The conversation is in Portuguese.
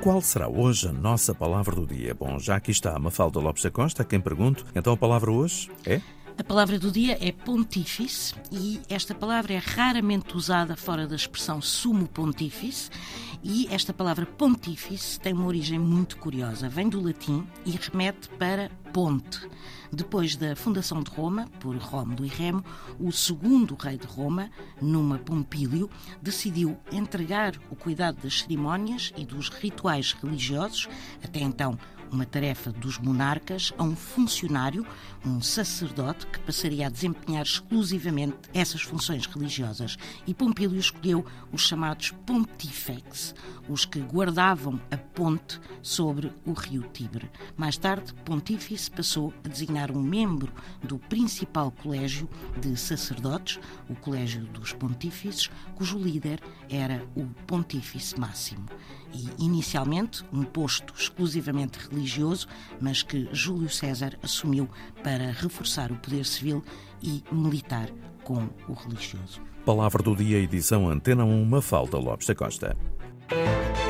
qual será hoje a nossa palavra do dia? Bom, já aqui está a Mafalda Lopes da Costa, a quem pergunto. Então a palavra hoje é? A palavra do dia é pontífice e esta palavra é raramente usada fora da expressão sumo pontífice e esta palavra pontífice tem uma origem muito curiosa. Vem do latim e remete para ponte. Depois da fundação de Roma, por Rómulo e Remo, o segundo rei de Roma, Numa Pompílio, decidiu entregar o cuidado das cerimónias e dos rituais religiosos, até então uma tarefa dos monarcas a um funcionário, um sacerdote, que passaria a desempenhar exclusivamente essas funções religiosas. E Pompílio escolheu os chamados pontifex, os que guardavam a ponte sobre o rio Tibre. Mais tarde, Pontífice passou a designar um membro do principal colégio de sacerdotes, o Colégio dos Pontífices, cujo líder era o Pontífice Máximo. E, inicialmente, um posto exclusivamente religioso mas que Júlio César assumiu para reforçar o poder civil e militar com o religioso. Palavra do dia, edição Antena 1, Mafalda Lopes da Costa. Thank you.